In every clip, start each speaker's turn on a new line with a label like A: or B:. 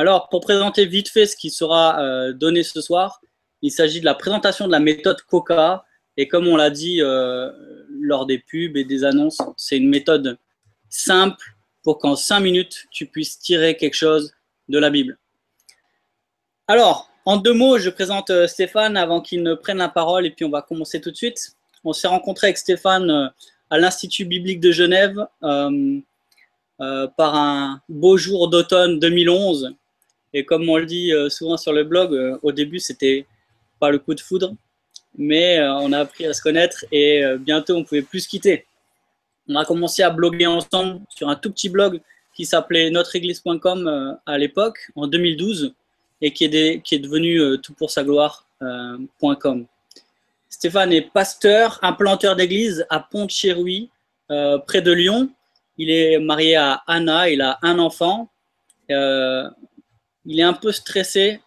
A: Alors, pour présenter vite fait ce qui sera euh, donné ce soir, il s'agit de la présentation de la méthode COCA. Et comme on l'a dit euh, lors des pubs et des annonces, c'est une méthode simple pour qu'en cinq minutes, tu puisses tirer quelque chose de la Bible. Alors, en deux mots, je présente euh, Stéphane avant qu'il ne prenne la parole et puis on va commencer tout de suite. On s'est rencontré avec Stéphane à l'Institut biblique de Genève par un beau jour d'automne 2011 et comme on le dit euh, souvent sur le blog, euh, au début, c'était pas le coup de foudre, mais euh, on a appris à se connaître et bientôt, on pouvait plus se quitter. On a commencé à bloguer ensemble sur un tout petit blog qui s'appelait notreéglise.com à l'époque, en 2012, et qui est, qui est devenu toutpoursagloire.com. Stéphane est pasteur, implanteur d'église à Pont-Chéruy, près de Lyon. Il est marié à Anna, il a un enfant. Il est un peu stressé,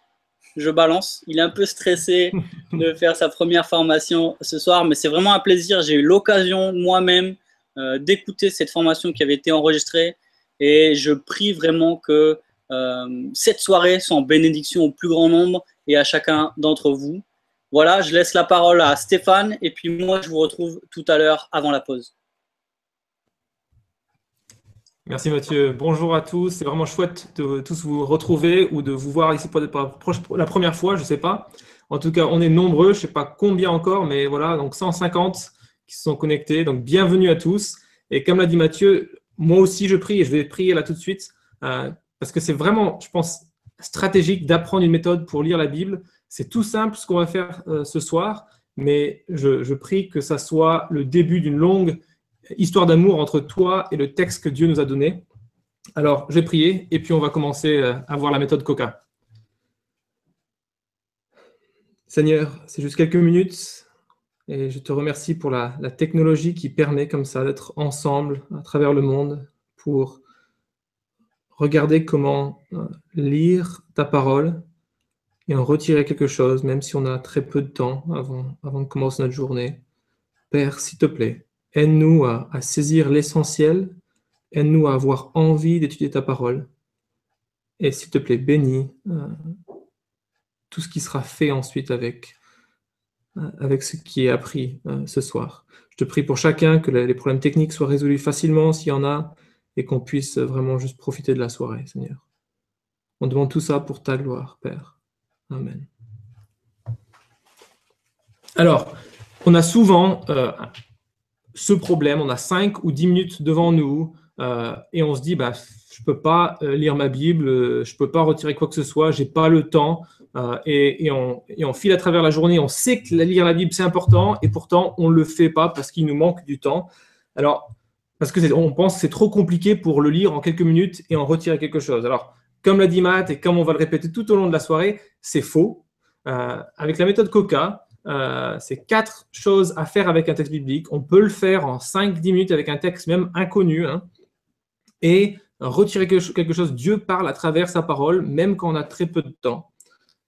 A: je balance. Il est un peu stressé de faire sa première formation ce soir, mais c'est vraiment un plaisir. J'ai eu l'occasion moi-même euh, d'écouter cette formation qui avait été enregistrée et je prie vraiment que euh, cette soirée soit en bénédiction au plus grand nombre et à chacun d'entre vous. Voilà, je laisse la parole à Stéphane et puis moi je vous retrouve tout à l'heure avant la pause.
B: Merci Mathieu. Bonjour à tous. C'est vraiment chouette de tous vous retrouver ou de vous voir ici pour la première fois, je ne sais pas. En tout cas, on est nombreux, je ne sais pas combien encore, mais voilà, donc 150 qui se sont connectés. Donc bienvenue à tous. Et comme l'a dit Mathieu, moi aussi je prie et je vais prier là tout de suite euh, parce que c'est vraiment, je pense, stratégique d'apprendre une méthode pour lire la Bible. C'est tout simple ce qu'on va faire euh, ce soir, mais je, je prie que ça soit le début d'une longue histoire d'amour entre toi et le texte que Dieu nous a donné. Alors, je vais prier et puis on va commencer euh, à voir la méthode Coca. Seigneur, c'est juste quelques minutes et je te remercie pour la, technologie qui permet comme ça d'être ensemble à travers le monde pour regarder comment euh, lire ta parole et en retirer quelque chose, même si on a très peu de temps avant, avant de commencer notre journée. Père, s'il te plaît, Aide-nous à, saisir l'essentiel. Aide-nous à avoir envie d'étudier ta parole. Et s'il te plaît, bénis euh, tout ce qui sera fait ensuite avec, euh, ce qui est appris euh, ce soir. Je te prie pour chacun que les problèmes techniques soient résolus facilement s'il y en a et qu'on puisse vraiment juste profiter de la soirée, Seigneur. On demande tout ça pour ta gloire, Père. Amen. Alors, on a souvent ce problème, on a 5 ou 10 minutes devant nous euh, et on se dit, bah, je ne peux pas euh, lire ma Bible, euh, je ne peux pas retirer quoi que ce soit, je n'ai pas le temps. et, on, file à travers la journée, on sait que lire la Bible, c'est important et pourtant, on ne le fait pas parce qu'il nous manque du temps. Alors, parce que on pense que c'est trop compliqué pour le lire en quelques minutes et en retirer quelque chose. Alors, comme l'a dit Matt et comme on va le répéter tout au long de la soirée, c'est faux. avec la méthode Coca, euh, c'est quatre choses à faire avec un texte biblique. On peut le faire en 5-10 minutes avec un texte même inconnu. Hein, et retirer quelque chose, Dieu parle à travers sa parole, même quand on a très peu de temps.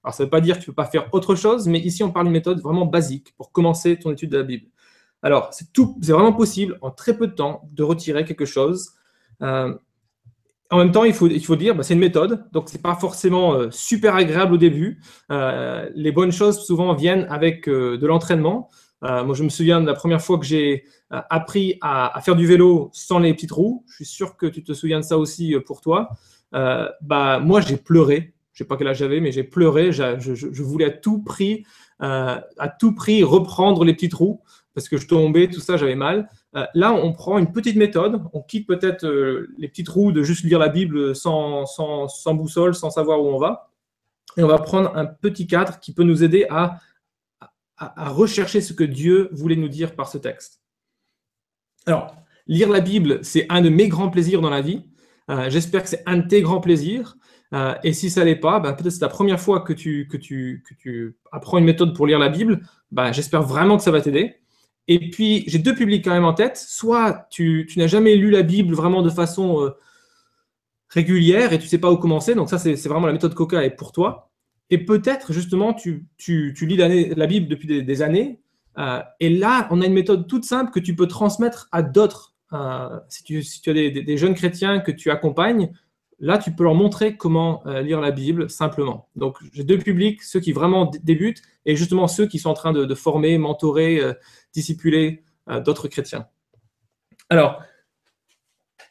B: Alors, ça ne veut pas dire que tu ne peux pas faire autre chose, mais ici, on parle d'une méthode vraiment basique pour commencer ton étude de la Bible. Alors, c'est vraiment possible, en très peu de temps, de retirer quelque chose. Euh, en même temps, il faut, il faut dire, bah, c'est une méthode, donc ce n'est pas forcément euh, super agréable au début. Euh, les bonnes choses souvent viennent avec euh, de l'entraînement. moi, je me souviens de la première fois que j'ai appris à, faire du vélo sans les petites roues. Je suis sûr que tu te souviens de ça aussi pour toi. bah, moi, j'ai pleuré. Je sais pas quel âge j'avais, mais j'ai pleuré. Je, je, voulais à tout prix, à tout prix reprendre les petites roues parce que je tombais, tout ça, j'avais mal. Euh, là, on prend une petite méthode, on quitte peut-être euh, les petites roues de juste lire la Bible sans, sans, boussole, sans savoir où on va, et on va prendre un petit cadre qui peut nous aider à, à, rechercher ce que Dieu voulait nous dire par ce texte. Alors, lire la Bible, c'est un de mes grands plaisirs dans la vie. Euh, j'espère que c'est un de tes grands plaisirs. et si ça l'est pas, ben, peut-être c'est la première fois que tu, que, tu, que tu apprends une méthode pour lire la Bible. Ben, J'espère vraiment que ça va t'aider. Et puis, j'ai deux publics quand même en tête. Soit tu, n'as jamais lu la Bible vraiment de façon régulière et tu sais pas où commencer. Donc ça, c'est vraiment la méthode Coca et pour toi. Et peut-être justement, tu, lis la Bible depuis des, années. Euh, et là, on a une méthode toute simple que tu peux transmettre à d'autres. Euh, si, tu, as des, jeunes chrétiens que tu accompagnes, là, tu peux leur montrer comment euh, lire la Bible simplement. Donc, j'ai deux publics, ceux qui vraiment débutent et justement ceux qui sont en train de, former, mentorer, discipuler d'autres chrétiens. Alors,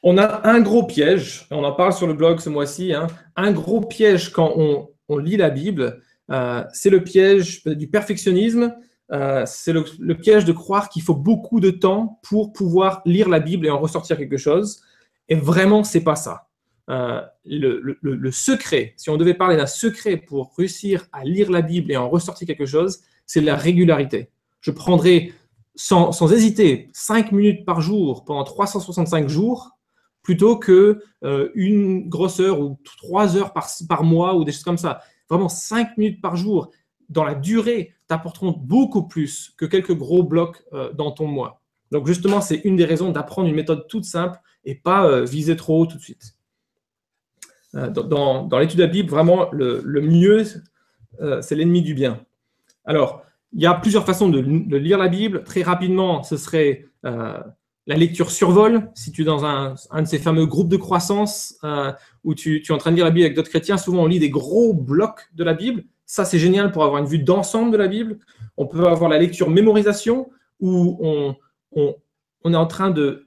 B: on a un gros piège, on en parle sur le blog ce mois-ci, hein, un gros piège quand on, lit la Bible, euh, c'est le piège du perfectionnisme, euh, c'est le, piège de croire qu'il faut beaucoup de temps pour pouvoir lire la Bible et en ressortir quelque chose. Et vraiment, c'est pas ça. Euh, le, secret, si on devait parler d'un secret pour réussir à lire la Bible et en ressortir quelque chose, c'est la régularité. Je prendrai sans, hésiter 5 minutes par jour pendant 365 jours plutôt que euh, une grosse heure ou trois heures par, mois ou des choses comme ça. Vraiment, cinq minutes par jour dans la durée t'apporteront beaucoup plus que quelques gros blocs euh, dans ton mois. Donc justement, c'est une des raisons d'apprendre une méthode toute simple et pas viser trop haut tout de suite. Dans, dans l'étude de la Bible, vraiment, le, mieux, c'est l'ennemi du bien. Alors, il y a plusieurs façons de, lire la Bible. Très rapidement, ce serait la lecture survole, si tu es dans un, de ces fameux groupes de croissance euh, où tu, es en train de lire la Bible avec d'autres chrétiens, souvent on lit des gros blocs de la Bible. Ça, c'est génial pour avoir une vue d'ensemble de la Bible. On peut avoir la lecture mémorisation où on, est en train de,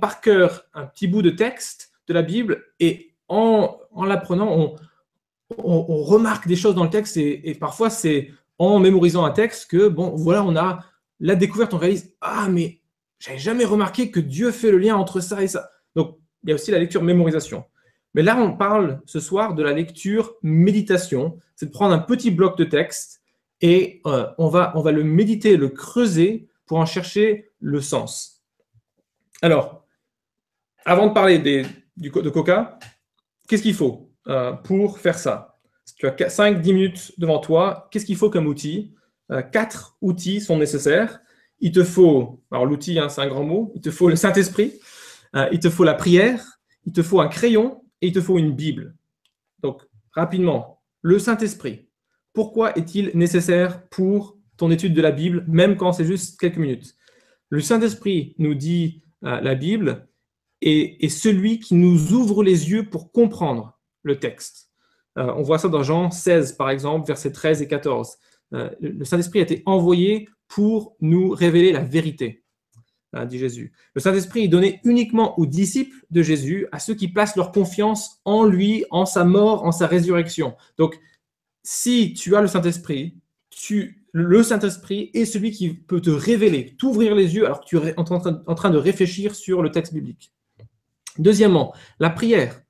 B: par cœur un petit bout de texte la Bible et en, l'apprenant, on, remarque des choses dans le texte et, et parfois c'est en mémorisant un texte que, bon, voilà, on a la découverte, on réalise, ah, mais j'avais jamais remarqué que Dieu fait le lien entre ça et ça. Donc, il y a aussi la lecture mémorisation. Mais là, on parle ce soir de la lecture méditation. C'est de prendre un petit bloc de texte et euh, on, va, on va le méditer, le creuser pour en chercher le sens. Alors, avant de parler des, du, de Coca, qu'est-ce qu'il faut euh, pour faire ça? Si tu as 5-10 minutes devant toi, qu'est-ce qu'il faut comme outil? Euh, Quatre outils sont nécessaires. Il te faut, alors l'outil, hein, c'est un grand mot, il te faut le Saint-Esprit, euh, il te faut la prière, il te faut un crayon et il te faut une Bible. Donc, rapidement, le Saint-Esprit, pourquoi est-il nécessaire pour ton étude de la Bible, même quand c'est juste quelques minutes? Le Saint-Esprit, nous dit euh, la Bible, est, celui qui nous ouvre les yeux pour comprendre le texte. Euh, on voit ça dans Jean 16, par exemple, versets 13 et 14. le Saint-Esprit a été envoyé pour nous révéler la vérité, hein, dit Jésus. Le Saint-Esprit est donné uniquement aux disciples de Jésus, à ceux qui placent leur confiance en lui, en sa mort, en sa résurrection. Donc, si tu as le Saint-Esprit, le Saint-Esprit est celui qui peut te révéler, t'ouvrir les yeux alors que tu es en train de réfléchir sur le texte biblique. Deuxièmement, la prière.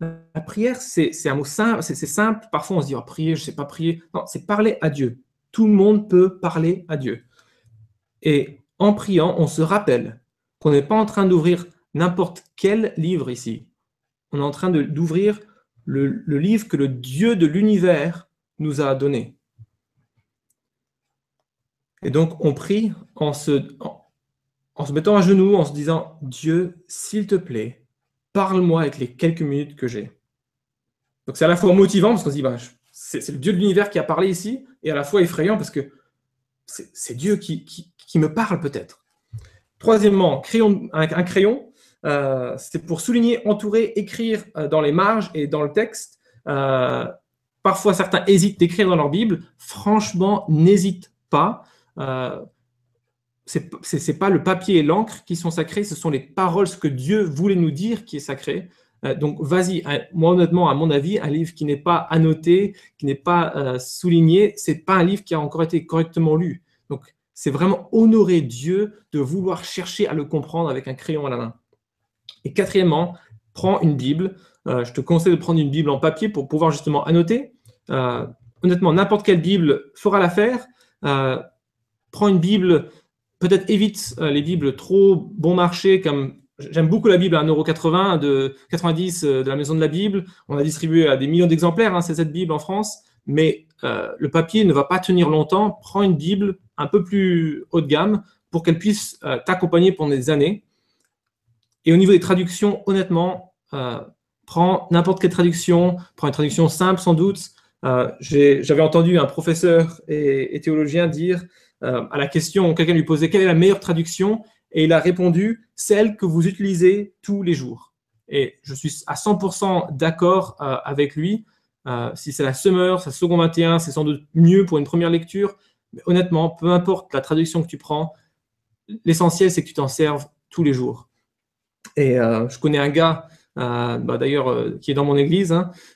B: La prière, c'est un mot simple, c'est simple. Parfois, on se dit, oh, prier, je ne sais pas prier. Non, c'est parler à Dieu tout le monde peut parler à Dieu. Et en priant, on se rappelle qu'on n'est pas en train d'ouvrir n'importe quel livre ici. On est en train d'ouvrir le, livre que le Dieu de l'univers nous a donné. Et donc, on prie en se, se mettant à genoux, en se disant, Dieu, s'il te plaît, parle-moi avec les quelques minutes que j'ai. Donc, c'est à la fois motivant parce qu'on se dit, bah, c'est le Dieu de l'univers qui a parlé ici, et à la fois effrayant parce que c'est Dieu qui, me parle peut-être. Troisièmement, un, crayon, euh, c'est pour souligner, entourer, écrire euh, dans les marges et dans le texte. Euh, parfois, certains hésitent d'écrire dans leur Bible. Franchement, n'hésite pas. C'est n'est pas le papier et l'encre qui sont sacrés, ce sont les paroles, ce que Dieu voulait nous dire qui est sacré. Euh, donc, vas-y, moi honnêtement, à mon avis, un livre qui n'est pas annoté, qui n'est pas euh, souligné, c'est pas un livre qui a encore été correctement lu. Donc, c'est vraiment honorer Dieu de vouloir chercher à le comprendre avec un crayon à la main. Et quatrièmement, prends une Bible. Euh, je te conseille de prendre une Bible en papier pour pouvoir justement annoter. honnêtement, n'importe quelle Bible fera l'affaire. prends une Bible, peut-être évite les Bibles trop bon marché comme j'aime beaucoup la Bible à 1,80€ de 90 de la Maison de la Bible. On a distribué à des millions d'exemplaires, hein, cette Bible en France. Mais le papier ne va pas tenir longtemps. Prends une Bible un peu plus haut de gamme pour qu'elle puisse t'accompagner pendant des années. Et au niveau des traductions, honnêtement, prends n'importe quelle traduction, prends une traduction simple sans doute. J'avais entendu un professeur et théologien dire euh, à la question, quelqu'un lui posait quelle est la meilleure traduction? Et il a répondu celle que vous utilisez tous les jours. Et je suis à 100% d'accord euh, avec lui. Euh, si c'est la Summer, sa Second 21, c'est sans doute mieux pour une première lecture. Mais honnêtement, peu importe la traduction que tu prends, l'essentiel c'est que tu t'en serves tous les jours. Et je connais un gars, bah, d'ailleurs, qui est dans mon église,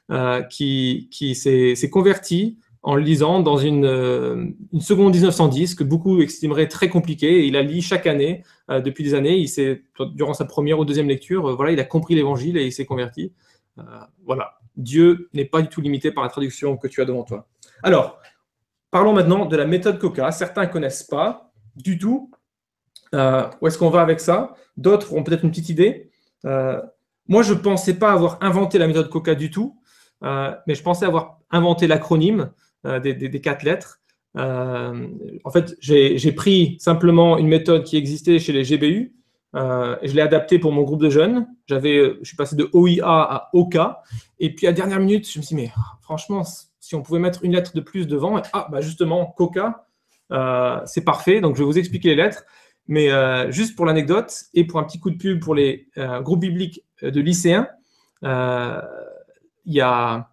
B: hein, qui s'est converti en le lisant dans une, euh, seconde 1910 que beaucoup estimeraient très compliquée. il a lu chaque année euh, depuis des années. Il durant sa première ou deuxième lecture, euh, voilà, il a compris l'évangile et il s'est converti. voilà, Dieu n'est pas du tout limité par la traduction que tu as devant toi. Alors, parlons maintenant de la méthode Coca. Certains ne connaissent pas du tout. où est-ce qu'on va avec ça D'autres ont peut-être une petite idée. moi, je ne pensais pas avoir inventé la méthode Coca du tout, mais je pensais avoir inventé l'acronyme. Euh, des, quatre lettres. Euh, en fait, j'ai pris simplement une méthode qui existait chez les GBU euh, et je l'ai adaptée pour mon groupe de jeunes. J'avais, je suis passé de OIA à OK. Et puis à dernière minute, je me suis dit, mais franchement, si on pouvait mettre une lettre de plus devant, ah, bah justement, Coca, c'est parfait. Donc je vais vous expliquer les lettres. Mais juste pour l'anecdote et pour un petit coup de pub pour les groupes bibliques de lycéens, il y a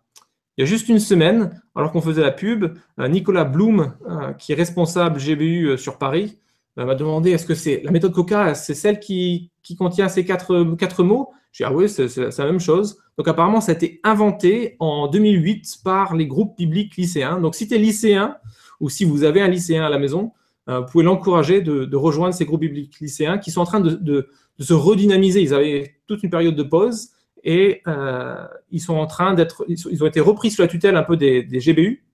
B: il y a juste une semaine, alors qu'on faisait la pub, euh, Nicolas Blum, euh, qui est responsable GBU euh, sur Paris, m'a demandé est-ce que c'est la méthode Coca, c'est celle qui, contient ces quatre, mots? J'ai dit ah oui, c'est la même chose. Donc apparemment, ça a été inventé en 2008 par les groupes bibliques lycéens. Donc si tu es lycéen ou si vous avez un lycéen à la maison, vous pouvez l'encourager de, rejoindre ces groupes bibliques lycéens qui sont en train de se redynamiser. Ils avaient toute une période de pause et euh, ils sont en train d'être, ils ont été repris sous la tutelle un peu des, GBU,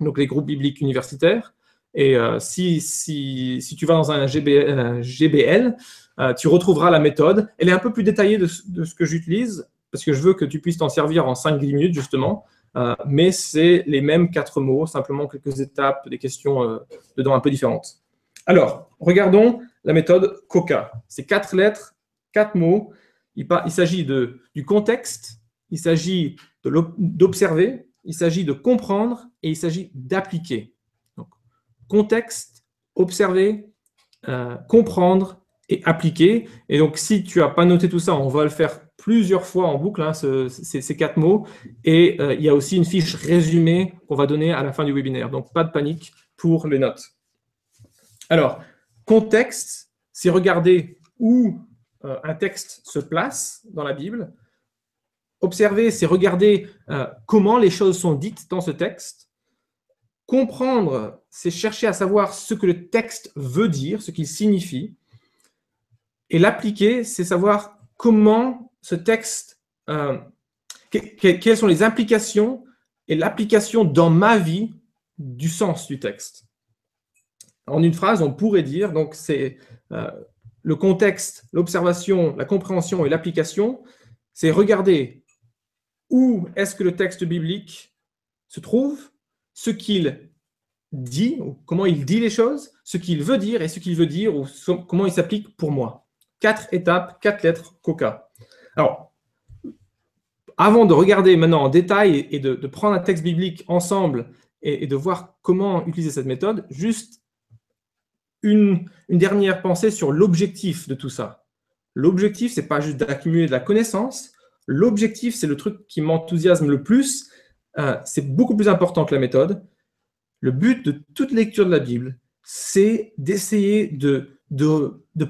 B: donc les groupes bibliques universitaires. Et euh, si, si, si, tu vas dans un GBL, euh, tu retrouveras la méthode. Elle est un peu plus détaillée de, ce que j'utilise, parce que je veux que tu puisses t'en servir en 5-10 minutes, justement. mais c'est les mêmes quatre mots, simplement quelques étapes, des questions dedans un peu différentes. Alors, regardons la méthode COCA. C'est quatre lettres, quatre mots il, s'agit du contexte, il s'agit d'observer, il s'agit de comprendre et il s'agit d'appliquer. Contexte, observer, euh, comprendre et appliquer. Et donc, si tu n'as pas noté tout ça, on va le faire plusieurs fois en boucle, hein, ces, quatre mots. Et euh, il y a aussi une fiche résumée qu'on va donner à la fin du webinaire. Donc, pas de panique pour les notes. Alors, contexte, c'est regarder où euh, un texte se place dans la Bible. Observer, c'est regarder euh, comment les choses sont dites dans ce texte. Comprendre, c'est chercher à savoir ce que le texte veut dire, ce qu'il signifie. Et l'appliquer, c'est savoir comment ce texte, euh, quelles sont les implications et l'application dans ma vie du sens du texte. En une phrase, on pourrait dire, donc c'est le contexte, l'observation, la compréhension et l'application, c'est regarder où est-ce que le texte biblique se trouve, ce qu'il dit, ou comment il dit les choses, ce qu'il veut dire et ce qu'il veut dire, ou comment il s'applique pour moi. Quatre étapes, quatre lettres, coca. Alors, avant de regarder maintenant en détail et de, prendre un texte biblique ensemble et, et de voir comment utiliser cette méthode, juste une, dernière pensée sur l'objectif de tout ça. L'objectif, c'est pas juste d'accumuler de la connaissance. L'objectif, c'est le truc qui m'enthousiasme le plus. Euh, c'est beaucoup plus important que la méthode. Le but de toute lecture de la Bible, c'est d'essayer de,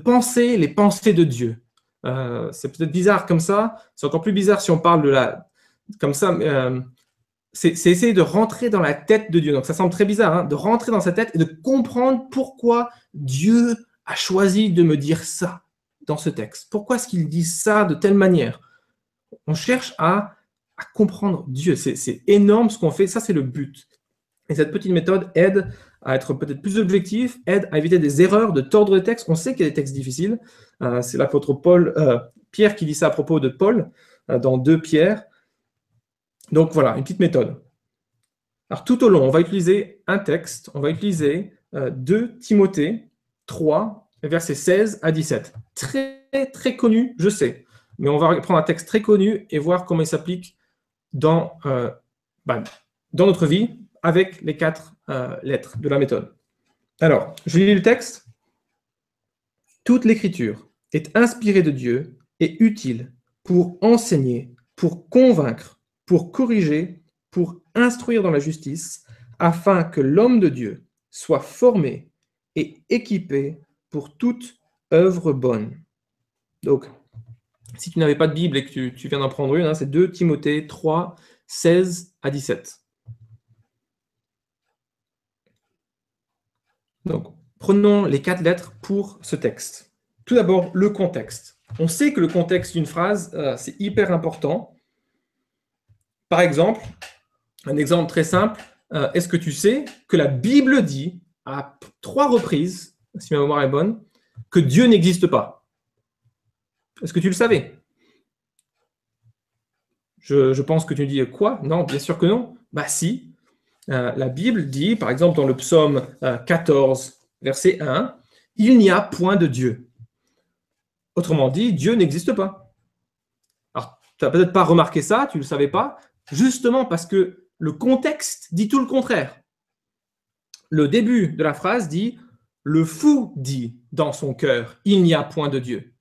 B: penser les pensées de Dieu. Euh, c'est peut-être bizarre comme ça. C'est encore plus bizarre si on parle de la, comme ça, euh, c'est essayer de rentrer dans la tête de Dieu. Donc ça semble très bizarre, hein, de rentrer dans sa tête et de comprendre pourquoi Dieu a choisi de me dire ça dans ce texte. Pourquoi est-ce qu'il dit ça de telle manière? On cherche à, comprendre Dieu. C'est énorme ce qu'on fait. Ça, c'est le but. Et cette petite méthode aide à être peut-être plus objectif, aide à éviter des erreurs de tordre le texte. On sait qu'il y a des textes difficiles. Euh, c'est l'apôtre Paul, euh, Pierre qui dit ça à propos de Paul euh, dans 2 Pierre. Donc voilà, une petite méthode. Alors tout au long, on va utiliser un texte, on va utiliser 2 Timothée 3, versets 16 à 17. Très, très connu, je sais. Mais on va prendre un texte très connu et voir comment il s'applique dans, bah, dans notre vie avec les quatre lettres de la méthode. Alors, je lis le texte. Toute l'écriture est inspirée de Dieu et utile pour enseigner, pour convaincre, pour corriger, pour instruire dans la justice, afin que l'homme de Dieu soit formé et équipé pour toute œuvre bonne. Donc, si tu n'avais pas de Bible et que tu, viens d'en prendre une, hein, c'est 2 Timothée 3, 16 à 17. Donc, prenons les quatre lettres pour ce texte. Tout d'abord, le contexte. On sait que le contexte d'une phrase, euh, c'est hyper important. Par exemple, un exemple très simple, euh, est-ce que tu sais que la Bible dit à trois reprises, si ma mémoire est bonne, que Dieu n'existe pas? Est-ce que tu le savais? Je, pense que tu dis quoi? Non, bien sûr que non. Bah si. Euh, la Bible dit, par exemple, dans le psaume 14, verset 1, il n'y a point de Dieu. Autrement dit, Dieu n'existe pas. Alors, tu n'as peut-être pas remarqué ça, tu ne le savais pas, justement parce que le contexte dit tout le contraire. Le début de la phrase dit Le fou dit dans son cœur, il n'y a point de Dieu.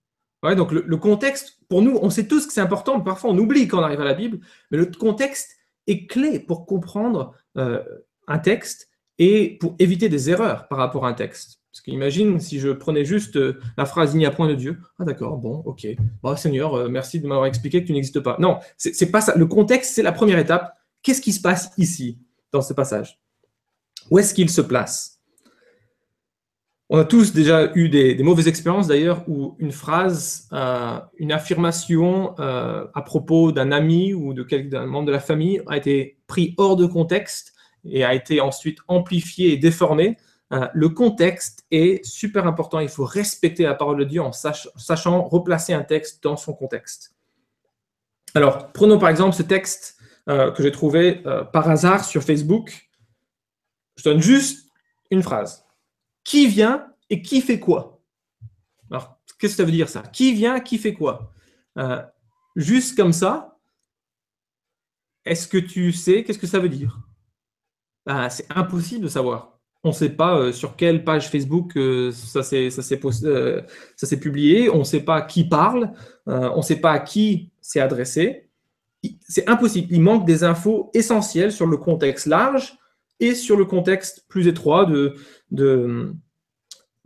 B: donc le, contexte, pour nous, on sait tous que c'est important, parfois on oublie quand on arrive à la Bible, mais le contexte est clé pour comprendre euh, un texte et pour éviter des erreurs par rapport à un texte. Parce qu'imagine si je prenais juste euh, la phrase il n'y a point de Dieu. Ah d'accord, bon, ok. Bon, Seigneur, euh, merci de m'avoir expliqué que tu n'existes pas. Non, c'est pas ça. Le contexte, c'est la première étape. Qu'est-ce qui se passe ici, dans ce passage? Où est-ce qu'il se place? On a tous déjà eu des, mauvaises expériences d'ailleurs où une phrase, euh, une affirmation à propos d'un ami ou d'un membre de la famille a été pris hors de contexte et a été ensuite amplifié et déformé. Euh, le contexte est super important. Il faut respecter la parole de Dieu en sachant replacer un texte dans son contexte. Alors, prenons par exemple ce texte euh, que j'ai trouvé euh, par hasard sur Facebook. Je donne juste une phrase. Qui vient et qui fait quoi? Alors, qu'est-ce que ça veut dire ça? Qui vient, qui fait quoi? Juste comme ça, est-ce que tu sais qu'est-ce que ça veut dire? Bah, c'est impossible de savoir. On ne sait pas euh, sur quelle page Facebook euh, ça s'est euh, publié, on ne sait pas qui parle, on ne sait pas à qui c'est adressé. C'est impossible. Il manque des infos essentielles sur le contexte large et sur le contexte plus étroit de,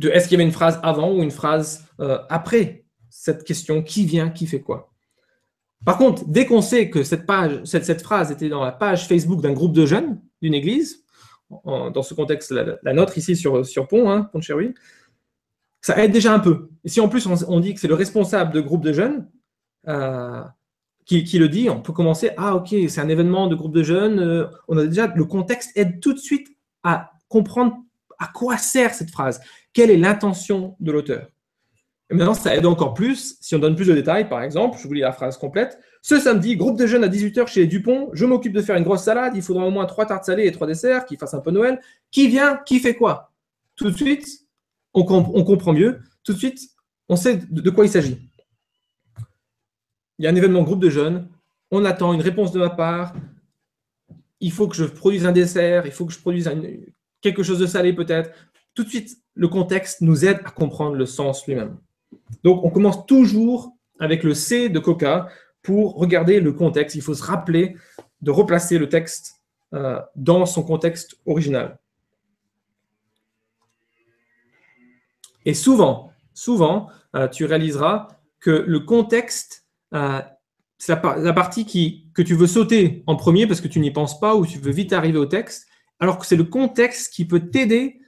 B: est-ce qu'il y avait une phrase avant ou une phrase après cette question qui vient, qui fait quoi. Par contre, dès qu'on sait que cette phrase était dans la page Facebook d'un groupe de jeunes, d'une église, dans ce contexte, la, nôtre ici sur, sur Pont, hein, Pont de ça aide déjà un peu. Et si en plus on, dit que c'est le responsable de groupe de jeunes euh, qui, le dit, on peut commencer, ah ok, c'est un événement de groupe de jeunes, euh, on a déjà, le contexte aide tout de suite à comprendre à quoi sert cette phrase, quelle est l'intention de l'auteur? Maintenant, ça aide encore plus si on donne plus de détails. Par exemple, je vous lis la phrase complète. Ce samedi, groupe de jeunes à 18h chez Dupont. Je m'occupe de faire une grosse salade. Il faudra au moins trois tartes salées et trois desserts qui fassent un peu Noël. Qui vient? Qui fait quoi? Tout de suite, on, comprend mieux. Tout de suite, on sait de, quoi il s'agit. Il y a un événement groupe de jeunes. On attend une réponse de ma part. Il faut que je produise un dessert. Il faut que je produise quelque chose de salé peut-être. Tout de suite, le contexte nous aide à comprendre le sens lui-même. Donc, on commence toujours avec le C de Coca pour regarder le contexte. Il faut se rappeler de replacer le texte euh, dans son contexte original. Et souvent, souvent, euh, tu réaliseras que le contexte, euh, c'est la, partie qui, que tu veux sauter en premier parce que tu n'y penses pas ou tu veux vite arriver au texte, alors que c'est le contexte qui peut t'aider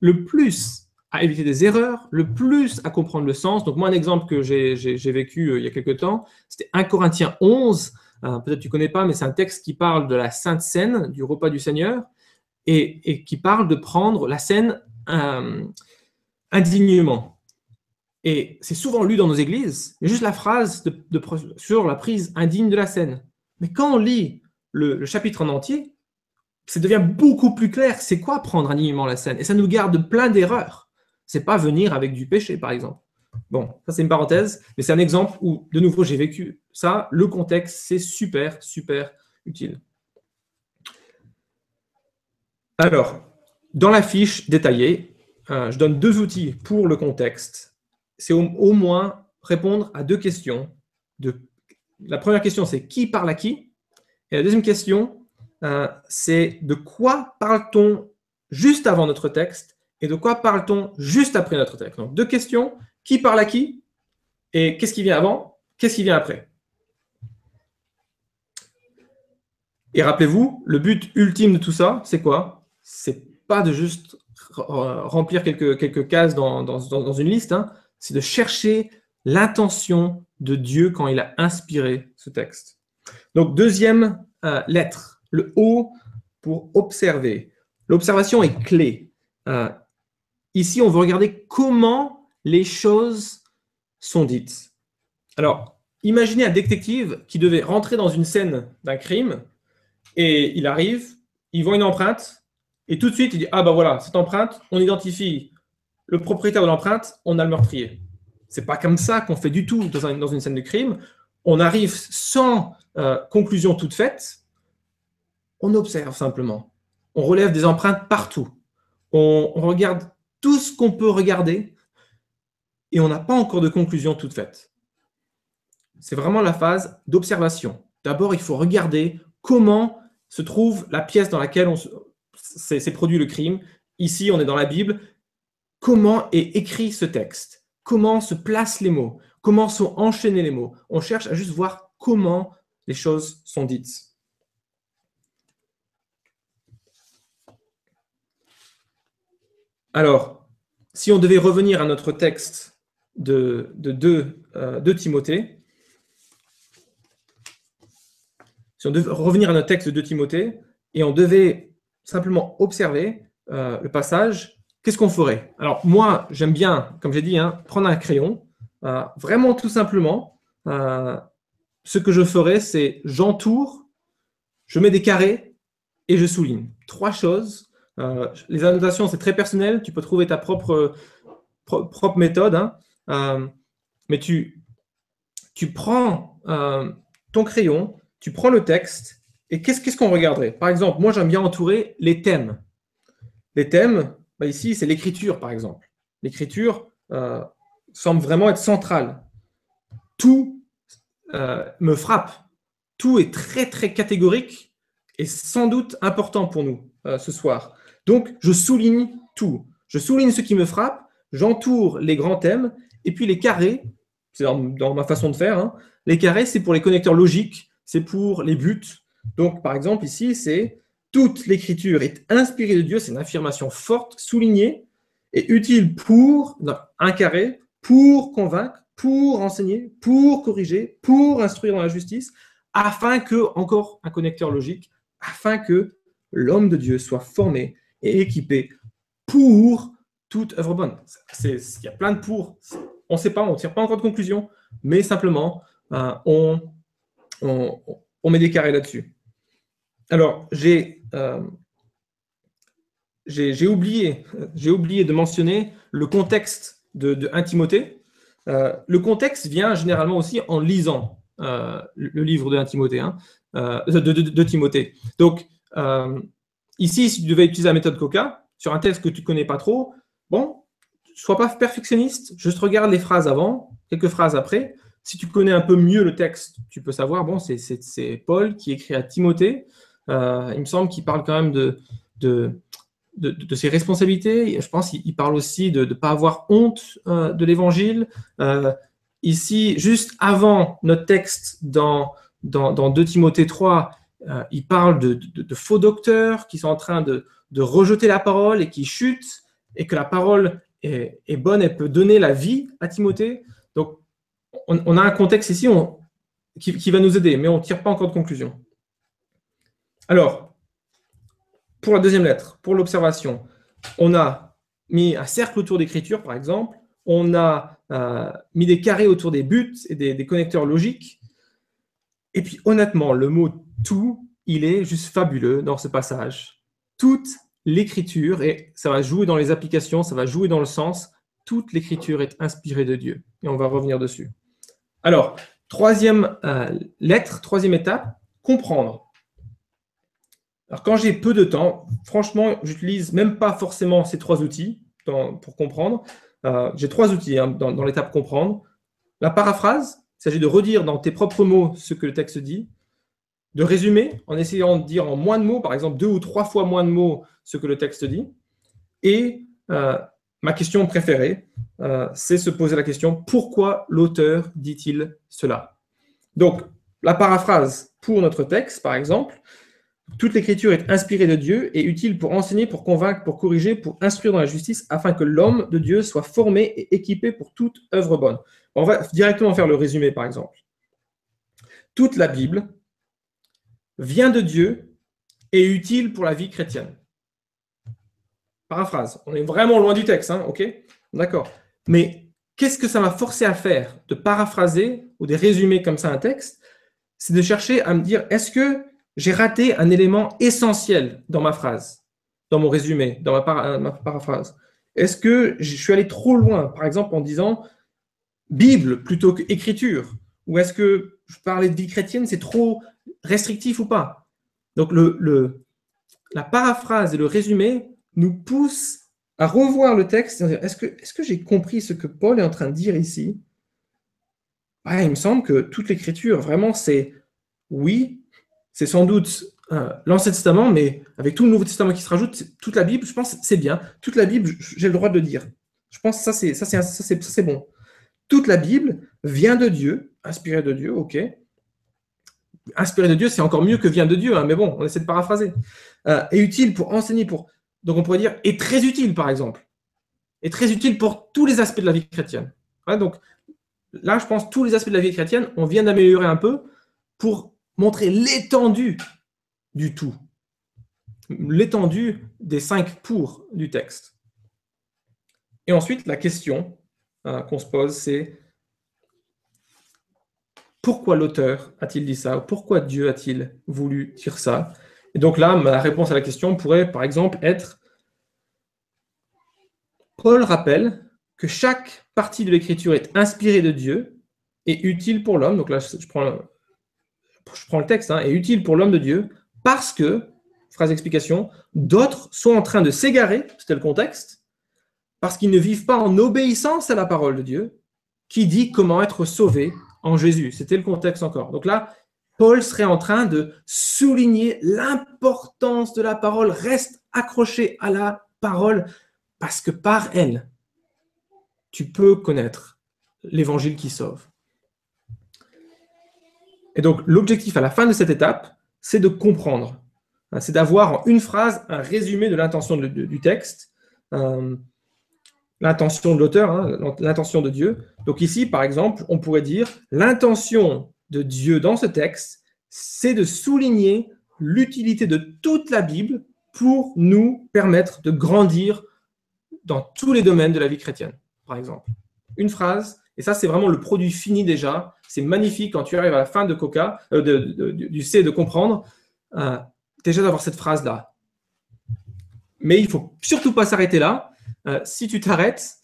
B: le plus à éviter des erreurs, le plus à comprendre le sens. Donc, moi, un exemple que j'ai vécu euh, il y a quelques temps, c'était 1 Corinthiens 11. Euh, peut-être tu connais pas, mais c'est un texte qui parle de la Sainte Seine, du repas du Seigneur. et, qui parle de prendre la scène euh, indignement. Et c'est souvent lu dans nos églises, juste la phrase sur la prise indigne de la scène. Mais quand on lit le, chapitre en entier, ça devient beaucoup plus clair. C'est quoi prendre indignement la scène Et ça nous garde plein d'erreurs. C'est pas venir avec du péché, par exemple. Bon, ça c'est une parenthèse, mais c'est un exemple où, de nouveau, j'ai vécu ça. Le contexte, c'est super, super utile. Alors, dans la fiche détaillée, euh, je donne deux outils pour le contexte. C'est au, moins répondre à deux questions. la première question, c'est qui parle à qui? Et la deuxième question, euh, c'est de quoi parle-t-on juste avant notre texte? Et de quoi parle-t-on juste après notre texte Donc, deux questions qui parle à qui? Et qu'est-ce qui vient avant? Qu'est-ce qui vient après? Et rappelez-vous, le but ultime de tout ça, c'est quoi? C'est pas de juste remplir quelques, quelques cases dans, une liste, hein. c'est de chercher l'intention de Dieu quand il a inspiré ce texte. Donc, deuxième euh, lettre, le O pour observer. L'observation est clé. Euh, ici, on veut regarder comment les choses sont dites. Alors, imaginez un détective qui devait rentrer dans une scène d'un crime et il arrive, il voit une empreinte et tout de suite il dit Ah ben voilà, cette empreinte, on identifie le propriétaire de l'empreinte, on a le meurtrier. C'est pas comme ça qu'on fait du tout dans, une scène de crime. On arrive sans euh, conclusion toute faite, on observe simplement. On relève des empreintes partout. on regarde tout ce qu'on peut regarder et on n'a pas encore de conclusion toute faite. C'est vraiment la phase d'observation. D'abord, il faut regarder comment se trouve la pièce dans laquelle s'est produit le crime. Ici, on est dans la Bible. Comment est écrit ce texte? Comment se placent les mots? Comment sont enchaînés les mots? On cherche à juste voir comment les choses sont dites. Alors, si on devait revenir à notre texte de, euh, Timothée. Si on devait revenir à notre texte de Timothée et on devait simplement observer euh, le passage, qu'est-ce qu'on ferait? Alors moi, j'aime bien, comme j'ai dit, hein, prendre un crayon, euh, vraiment tout simplement. ce que je ferais, c'est j'entoure, je mets des carrés et je souligne. Trois choses. Les annotations, c'est très personnel. Tu peux trouver ta propre, propre méthode. Hein. Euh, mais tu, prends euh, ton crayon, tu prends le texte, et qu'est-ce qu'on regarderait? Par exemple, moi j'aime bien entourer les thèmes. Les thèmes, bah, ici c'est l'écriture par exemple. L'écriture euh, semble vraiment être centrale. Tout me frappe. Tout est très très catégorique et sans doute important pour nous ce soir. Donc je souligne tout. Je souligne ce qui me frappe, j'entoure les grands thèmes et puis les carrés, c'est dans, ma façon de faire, hein. les carrés, c'est pour les connecteurs logiques, c'est pour les buts. Donc, par exemple, ici, c'est toute l'écriture est inspirée de Dieu, c'est une affirmation forte, soulignée, et utile pour, un carré, pour convaincre, pour enseigner, pour corriger, pour instruire dans la justice, afin que, encore un connecteur logique, afin que l'homme de Dieu soit formé et équipé pour toute œuvre bonne. Il y a plein de pour. On ne sait pas, on ne tire pas encore de conclusion, mais simplement, euh, on, met des carrés là-dessus. Alors, j'ai euh, oublié, oublié de mentionner le contexte de, de 1 Timothée. Euh, le contexte vient généralement aussi en lisant le livre de 1 Timothée. Hein, de, Timothée. Donc, ici, si tu devais utiliser la méthode Coca, sur un texte que tu ne connais pas trop, Bon, sois pas perfectionniste, juste regarde les phrases avant, quelques phrases après. Si tu connais un peu mieux le texte, tu peux savoir, bon, c'est Paul qui écrit à Timothée. Euh, il me semble qu'il parle quand même de, de, de, ses responsabilités. Je pense qu'il parle aussi de ne pas avoir honte euh, de l'évangile. Euh, ici, juste avant notre texte dans, dans, dans 2 Timothée 3, il parle de, de, faux docteurs qui sont en train de, rejeter la parole et qui chutent et que la parole est, bonne, elle peut donner la vie à Timothée. Donc, on, a un contexte ici qui, va nous aider, mais on ne tire pas encore de conclusion. Alors, pour la deuxième lettre, pour l'observation, on a mis un cercle autour d'écriture, par exemple. On a euh, mis des carrés autour des buts et des, connecteurs logiques. Et puis, honnêtement, le mot tout, il est juste fabuleux dans ce passage. Toute l'écriture, et ça va jouer dans les applications, ça va jouer dans le sens, toute l'écriture est inspirée de Dieu. Et on va revenir dessus. Alors, troisième euh, lettre, troisième étape, comprendre. Alors, quand j'ai peu de temps, franchement, j'utilise même pas forcément ces trois outils pour comprendre. Euh, j'ai trois outils hein, dans, l'étape comprendre. La paraphrase, il s'agit de redire dans tes propres mots ce que le texte dit. De résumer en essayant de dire en moins de mots, par exemple deux ou trois fois moins de mots ce que le texte dit. Et euh, ma question préférée, euh, c'est se poser la question pourquoi l'auteur dit-il cela? Donc, la paraphrase pour notre texte, par exemple, toute l'écriture est inspirée de Dieu et utile pour enseigner, pour convaincre, pour corriger, pour instruire dans la justice, afin que l'homme de Dieu soit formé et équipé pour toute œuvre bonne. On va directement faire le résumé, par exemple. Toute la Bible vient de Dieu et est utile pour la vie chrétienne. Paraphrase. On est vraiment loin du texte, hein, ok? D'accord. Mais qu'est-ce que ça m'a forcé à faire De paraphraser ou de résumer comme ça un texte? C'est de chercher à me dire, est-ce que j'ai raté un élément essentiel dans ma phrase, dans mon résumé, dans ma, paraphrase. Est-ce que je suis allé trop loin, par exemple en disant Bible plutôt qu'écriture Ou est-ce que je parlais de vie chrétienne, c'est trop restrictif ou pas? Donc le, la paraphrase et le résumé nous poussent à revoir le texte est-ce que, est que j'ai compris ce que Paul est en train de dire ici? Il me semble que toute l'écriture, vraiment, c'est oui, c'est sans doute euh, l'Ancien Testament, mais avec tout le Nouveau Testament qui se rajoute, toute la Bible, je pense c'est bien. Toute la Bible, j'ai le droit de le dire. Je pense que ça, c'est, bon. Toute la Bible vient de Dieu, inspirée de Dieu, ok. Inspirée de Dieu, c'est encore mieux que vient de Dieu, hein, mais bon, on essaie de paraphraser. Euh, est utile pour enseigner, pour. Donc on pourrait dire est très utile, par exemple. Est très utile pour tous les aspects de la vie chrétienne. donc là, je pense tous les aspects de la vie chrétienne, on vient d'améliorer un peu pour montrer l'étendue du tout, l'étendue des cinq pour du texte. Et ensuite, la question euh, qu'on se pose, c'est pourquoi l'auteur a-t-il dit ça Pourquoi Dieu a-t-il voulu dire ça? Et donc là, ma réponse à la question pourrait, par exemple, être Paul rappelle que chaque partie de l'écriture est inspirée de Dieu et utile pour l'homme. Donc là, je prends je prends le texte, hein, est utile pour l'homme de Dieu parce que, phrase d'explication, d'autres sont en train de s'égarer, c'était le contexte, parce qu'ils ne vivent pas en obéissance à la parole de Dieu, qui dit comment être sauvé en Jésus. C'était le contexte encore. Donc là, Paul serait en train de souligner l'importance de la parole, reste accroché à la parole, parce que par elle, tu peux connaître l'évangile qui sauve. Et donc, l'objectif à la fin de cette étape, c'est de comprendre. Hein, c'est d'avoir en une phrase un résumé de l'intention du texte, euh, l'intention de l'auteur, hein, l'intention de Dieu. Donc ici, par exemple, on pourrait dire l'intention de Dieu dans ce texte, c'est de souligner l'utilité de toute la Bible pour nous permettre de grandir dans tous les domaines de la vie chrétienne, par exemple. Une phrase, et ça, c'est vraiment le produit fini déjà. C'est magnifique quand tu arrives à la fin de Coca, euh, du C de comprendre, euh, déjà d'avoir cette phrase-là. Mais il ne faut surtout pas s'arrêter là. Euh, si tu t'arrêtes,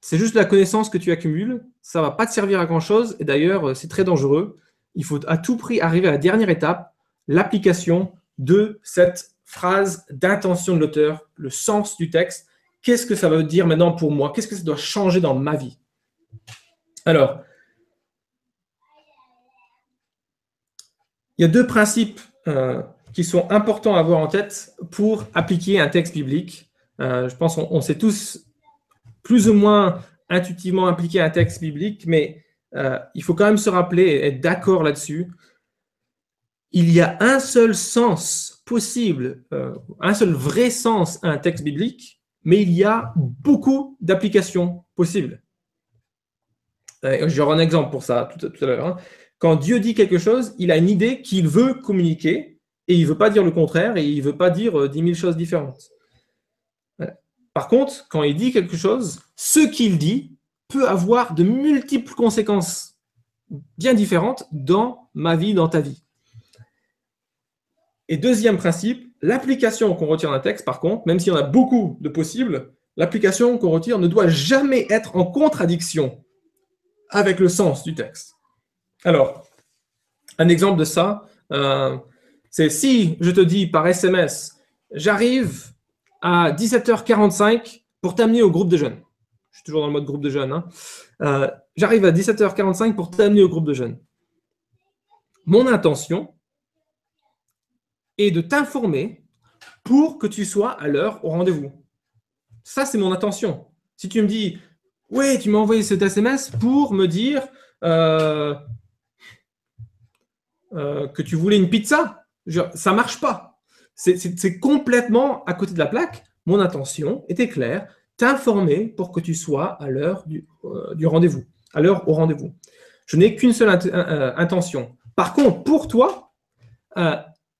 B: c'est juste la connaissance que tu accumules. Ça ne va pas te servir à grand-chose. Et d'ailleurs, c'est très dangereux. Il faut à tout prix arriver à la dernière étape, l'application de cette phrase d'intention de l'auteur, le sens du texte. Qu'est-ce que ça veut dire maintenant pour moi? Qu'est-ce que ça doit changer dans ma vie? Alors, il y a deux principes euh, qui sont importants à avoir en tête pour appliquer un texte biblique. Euh, je pense qu'on sait tous plus ou moins intuitivement appliquer un texte biblique, mais euh, il faut quand même se rappeler et être d'accord là-dessus. Il y a un seul sens possible, un seul vrai sens à un texte biblique, mais il y a beaucoup d'applications possibles. Euh, J'aurai un exemple pour ça tout, à l'heure. Hein. Quand Dieu dit quelque chose, il a une idée qu'il veut communiquer et il ne veut pas dire le contraire et il ne veut pas dire dix mille choses différentes. Par contre, quand il dit quelque chose, ce qu'il dit peut avoir de multiples conséquences bien différentes dans ma vie, dans ta vie. Et deuxième principe, l'application qu'on retire d'un texte, par contre, même s'il y en a beaucoup de possibles, l'application qu'on retire ne doit jamais être en contradiction avec le sens du texte. Alors, un exemple de ça, euh, c'est si je te dis par SMS, j'arrive à 17h45 pour t'amener au groupe de jeunes. Je suis toujours dans le mode groupe de jeunes. Hein. Euh, j'arrive à 17h45 pour t'amener au groupe de jeunes. Mon intention est de t'informer pour que tu sois à l'heure au rendez-vous. Ça, c'est mon intention. Si tu me dis, oui, tu m'as envoyé cet SMS pour me dire euh, euh, que tu voulais une pizza, ça ne marche pas. C'est complètement à côté de la plaque. Mon intention était claire, t'informer pour que tu sois à l'heure du, euh, rendez-vous, à l'heure au rendez-vous. Je n'ai qu'une seule intention. Par contre, pour toi,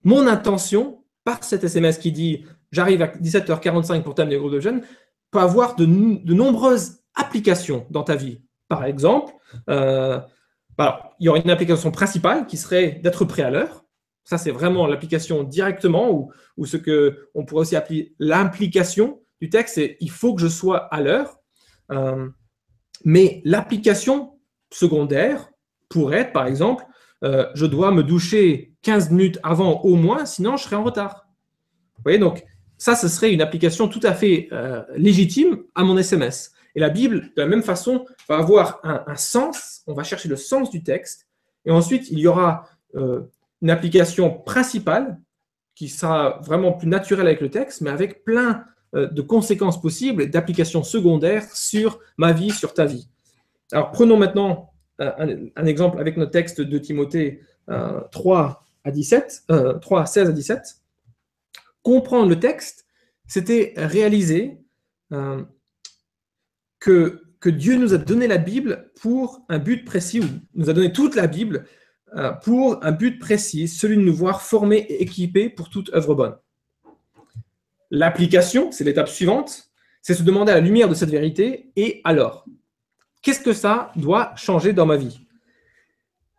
B: mon intention, par cet SMS qui dit j'arrive à 17h45 pour t'amener au groupe de jeunes, peut avoir de, nombreuses applications dans ta vie. Par exemple, il y aurait une application principale qui serait d'être prêt à l'heure. Ça, c'est vraiment l'application directement ou, ou ce qu'on pourrait aussi appeler l'implication du texte, c'est il faut que je sois à l'heure. Euh, mais l'application secondaire pourrait être, par exemple, euh, je dois me doucher 15 minutes avant au moins, sinon je serai en retard. Vous voyez, donc ça, ce serait une application tout à fait euh, légitime à mon SMS. Et la Bible, de la même façon, va avoir un, sens, on va chercher le sens du texte, et ensuite il y aura une application principale qui sera vraiment plus naturelle avec le texte, mais avec plein euh, de conséquences possibles et d'applications secondaires sur ma vie, sur ta vie. Alors prenons maintenant euh, un, exemple avec notre texte de Timothée 3 euh, à 17, 3 16 à 17. Comprendre le texte, c'était réaliser que, Dieu nous a donné la Bible pour un but précis, ou nous a donné toute la Bible euh, pour un but précis, celui de nous voir formés et équipés pour toute œuvre bonne. L'application, c'est l'étape suivante, c'est se demander à la lumière de cette vérité, et alors, qu'est-ce que ça doit changer dans ma vie?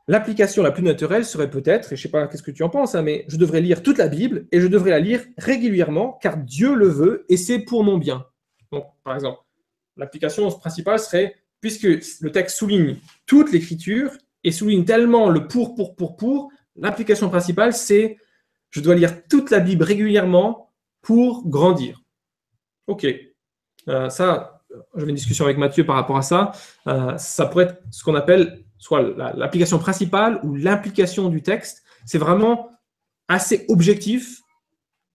B: L'application la plus naturelle serait peut-être, et je ne sais pas qu'est-ce que tu en penses, hein, mais je devrais lire toute la Bible et je devrais la lire régulièrement car Dieu le veut et c'est pour mon bien. Donc, par exemple, l'application principale serait, puisque le texte souligne toute l'écriture, et souligne tellement le pour, pour, pour, pour, l'application principale, c'est je dois lire toute la Bible régulièrement pour grandir. Ok. Euh, ça, j'avais une discussion avec Mathieu par rapport à ça. Euh, ça pourrait être ce qu'on appelle soit l'application principale ou l'implication du texte. C'est vraiment assez objectif.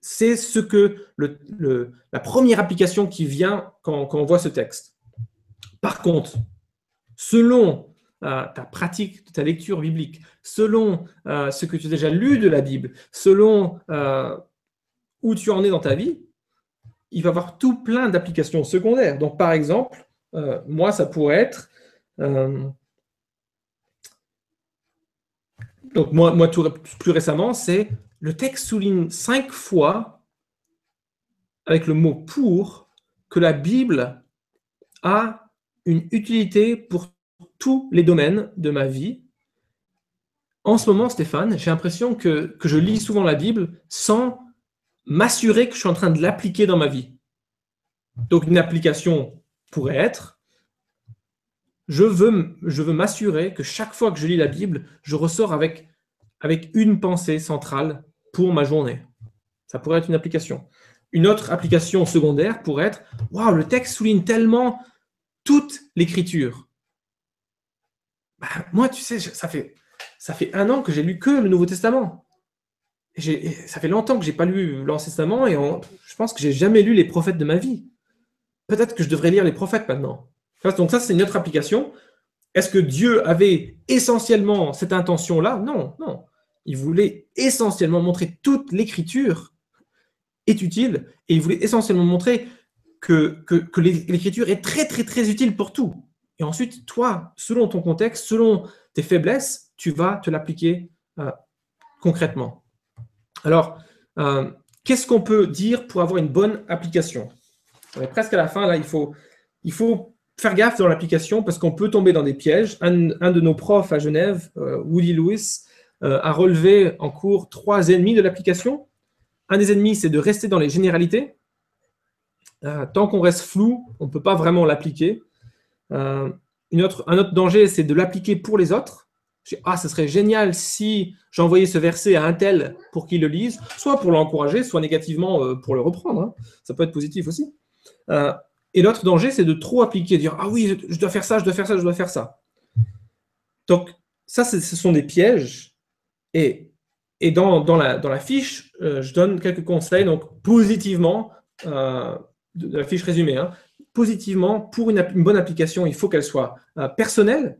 B: C'est ce que la première application qui vient quand, quand on voit ce texte. Par contre, selon euh, ta pratique de ta lecture biblique, selon euh, ce que tu as déjà lu de la Bible, selon euh, où tu en es dans ta vie, il va y avoir tout plein d'applications secondaires. Donc, par exemple, moi, ça pourrait être. donc, moi, moi tout, plus récemment, c'est le texte souligne cinq fois, avec le mot pour, que la Bible a une utilité pour tous les domaines de ma vie. En ce moment, Stéphane, j'ai l'impression que, je lis souvent la Bible sans m'assurer que je suis en train de l'appliquer dans ma vie. Donc une application pourrait être, je veux, m'assurer que chaque fois que je lis la Bible, je ressors avec, avec une pensée centrale pour ma journée. Ça pourrait être une application. Une autre application secondaire pourrait être, waouh, le texte souligne tellement toute l'écriture. Bah, moi, tu sais, ça fait, ça fait un an que j'ai lu que le Nouveau Testament. ça fait longtemps que j'ai pas lu l'Ancien Testament et je pense que j'ai jamais lu les prophètes de ma vie. Peut-être que je devrais lire les prophètes maintenant. Donc ça, c'est une autre application. Est-ce que Dieu avait essentiellement cette intention-là? Non, non. Il voulait essentiellement montrer toute l'écriture est utile et il voulait essentiellement montrer que, l'écriture est très, très, très utile pour tout. Et ensuite, toi, selon ton contexte, selon tes faiblesses, tu vas te l'appliquer euh, concrètement. Alors, euh, qu'est-ce qu'on peut dire pour avoir une bonne application? Presque à la fin, là, il faut, il faut faire gaffe dans l'application parce qu'on peut tomber dans des pièges. Un, de nos profs à Genève, euh, Woody Lewis, euh, a relevé en cours trois ennemis de l'application. Un des ennemis, c'est de rester dans les généralités. tant qu'on reste flou, on ne peut pas vraiment l'appliquer. Autre, un autre danger, c'est de l'appliquer pour les autres ah, ce serait génial si j'envoyais ce verset à un tel pour qu'il le lise, soit pour l'encourager, soit négativement euh, pour le reprendre. Hein. Ça peut être positif aussi. Euh, et l'autre danger, c'est de trop appliquer, dire ah oui, je dois faire ça, je dois faire ça, je dois faire ça. Donc ça, ce sont des pièges. Et, dans, la, fiche, euh, je donne quelques conseils. Donc positivement, de, la fiche résumée, hein, positivement, pour une, bonne application, il faut qu'elle soit personnelle,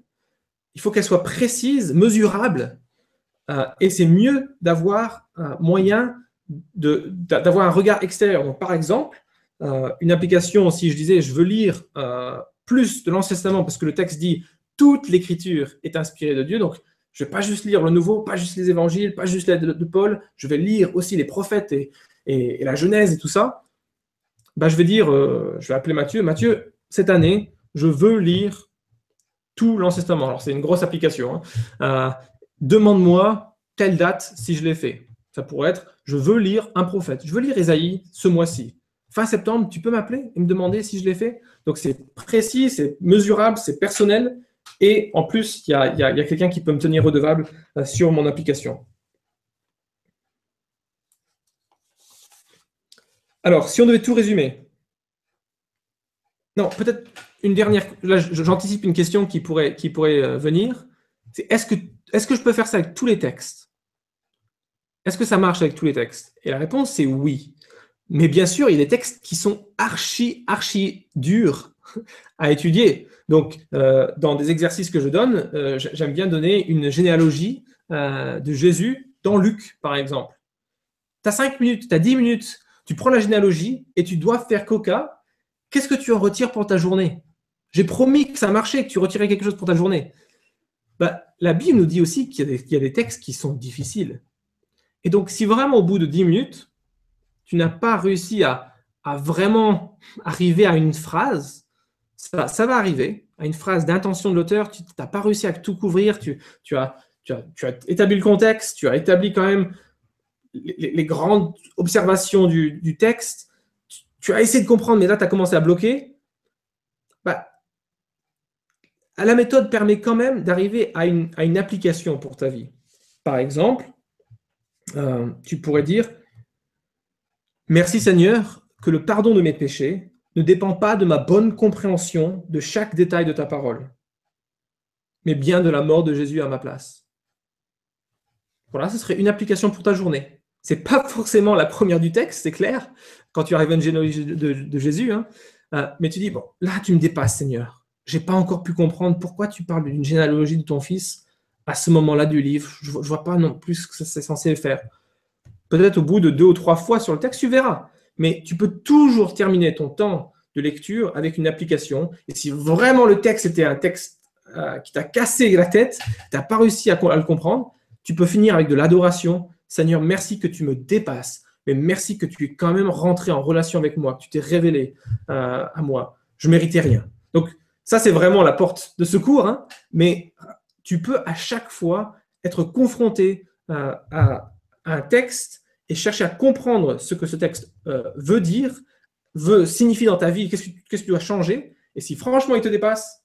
B: il faut qu'elle soit précise, mesurable, euh, et c'est mieux d'avoir un moyen d'avoir un regard extérieur. Donc, par exemple, euh, une application, si je disais je veux lire euh, plus de l'Ancien Testament parce que le texte dit toute l'écriture est inspirée de Dieu, donc je ne vais pas juste lire le Nouveau, pas juste les évangiles, pas juste l'aide de, Paul, je vais lire aussi les prophètes et, la Genèse et tout ça. Bah, je vais dire, je vais appeler Mathieu, Mathieu, cette année, je veux lire tout l'Ancien Testament. Alors, c'est une grosse application. Hein. Euh, demande-moi telle date si je l'ai fait. Ça pourrait être je veux lire un prophète. Je veux lire Isaïe ce mois-ci. Fin septembre, tu peux m'appeler et me demander si je l'ai fait? Donc, c'est précis, c'est mesurable, c'est personnel. Et en plus, il y a, quelqu'un qui peut me tenir redevable euh, sur mon application. Alors, si on devait tout résumer. Non, peut-être une dernière, là j'anticipe une question qui pourrait, qui pourrait euh, venir. C'est est-ce que, est que je peux faire ça avec tous les textes? Est-ce que ça marche avec tous les textes? Et la réponse c'est oui. Mais bien sûr, il y a des textes qui sont archi, archi durs à étudier. Donc, euh, dans des exercices que je donne, euh, j'aime bien donner une généalogie de Jésus dans Luc, par exemple. Tu as 5 minutes, tu as 10 minutes, tu prends la généalogie et tu dois faire coca. Qu'est-ce que tu en retires pour ta journée? J'ai promis que ça marchait, que tu retirais quelque chose pour ta journée. Bah, la Bible nous dit aussi qu'il y, a des textes qui sont difficiles. Et donc, si vraiment au bout de 10 minutes, tu n'as pas réussi à, vraiment arriver à une phrase, ça, va arriver, à une phrase d'intention de l'auteur, tu n'as pas réussi à tout couvrir, tu, as, établi le contexte, tu as établi quand même les, grandes observations du, texte, tu, as essayé de comprendre, mais là, tu as commencé à bloquer, bah, la méthode permet quand même d'arriver à une, application pour ta vie. Par exemple, euh, tu pourrais dire, merci Seigneur, que le pardon de mes péchés ne dépend pas de ma bonne compréhension de chaque détail de ta parole, mais bien de la mort de Jésus à ma place. Voilà, ce serait une application pour ta journée. Ce n'est pas forcément la première du texte, c'est clair, quand tu arrives à une généalogie de, Jésus, hein. euh, mais tu dis, bon, là tu me dépasses Seigneur j'ai pas encore pu comprendre pourquoi tu parles d'une généalogie de ton fils à ce moment-là du livre. Je, ne vois pas non plus ce que c'est censé faire. Peut-être au bout de deux ou trois fois sur le texte, tu verras. Mais tu peux toujours terminer ton temps de lecture avec une application. Et si vraiment le texte était un texte euh, qui t'a cassé la tête, tu n'as pas réussi à, le comprendre, tu peux finir avec de l'adoration. Seigneur, merci que tu me dépasses, mais merci que tu es quand même rentré en relation avec moi, que tu t'es révélé euh, à moi. Je méritais rien. Donc, ça, c'est vraiment la porte de secours, hein. mais tu peux à chaque fois être confronté euh, à, un texte et chercher à comprendre ce que ce texte euh, veut dire, veut signifier dans ta vie, qu'est-ce que, tu dois changer. Et si franchement il te dépasse,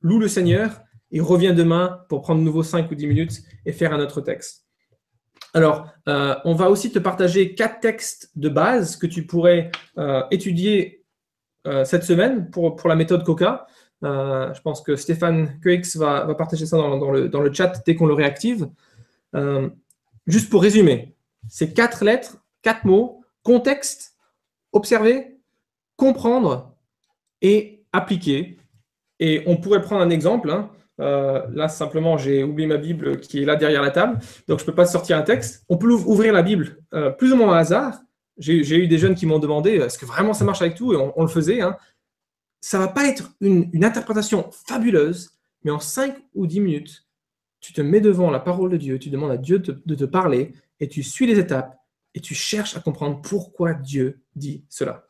B: loue le Seigneur et reviens demain pour prendre de nouveau 5 ou 10 minutes et faire un autre texte. Alors, euh, on va aussi te partager quatre textes de base que tu pourrais étudier euh, cette semaine pour, pour la méthode Coca. Je pense que Stéphane Queix va, partager ça dans, le, dans, le, chat dès qu'on le réactive. Juste pour résumer, c'est quatre lettres, quatre mots, contexte, observer, comprendre et appliquer. Et on pourrait prendre un exemple. Hein. là, simplement, j'ai oublié ma Bible qui est là derrière la table, donc je ne peux pas sortir un texte. On peut ouvrir la Bible plus ou moins au hasard j'ai eu des jeunes qui m'ont demandé est-ce que vraiment ça marche avec tout? Et on, le faisait. Hein. Ça va pas être une, interprétation fabuleuse, mais en 5 ou 10 minutes, tu te mets devant la parole de Dieu, tu demandes à Dieu de te parler, et tu suis les étapes et tu cherches à comprendre pourquoi Dieu dit cela.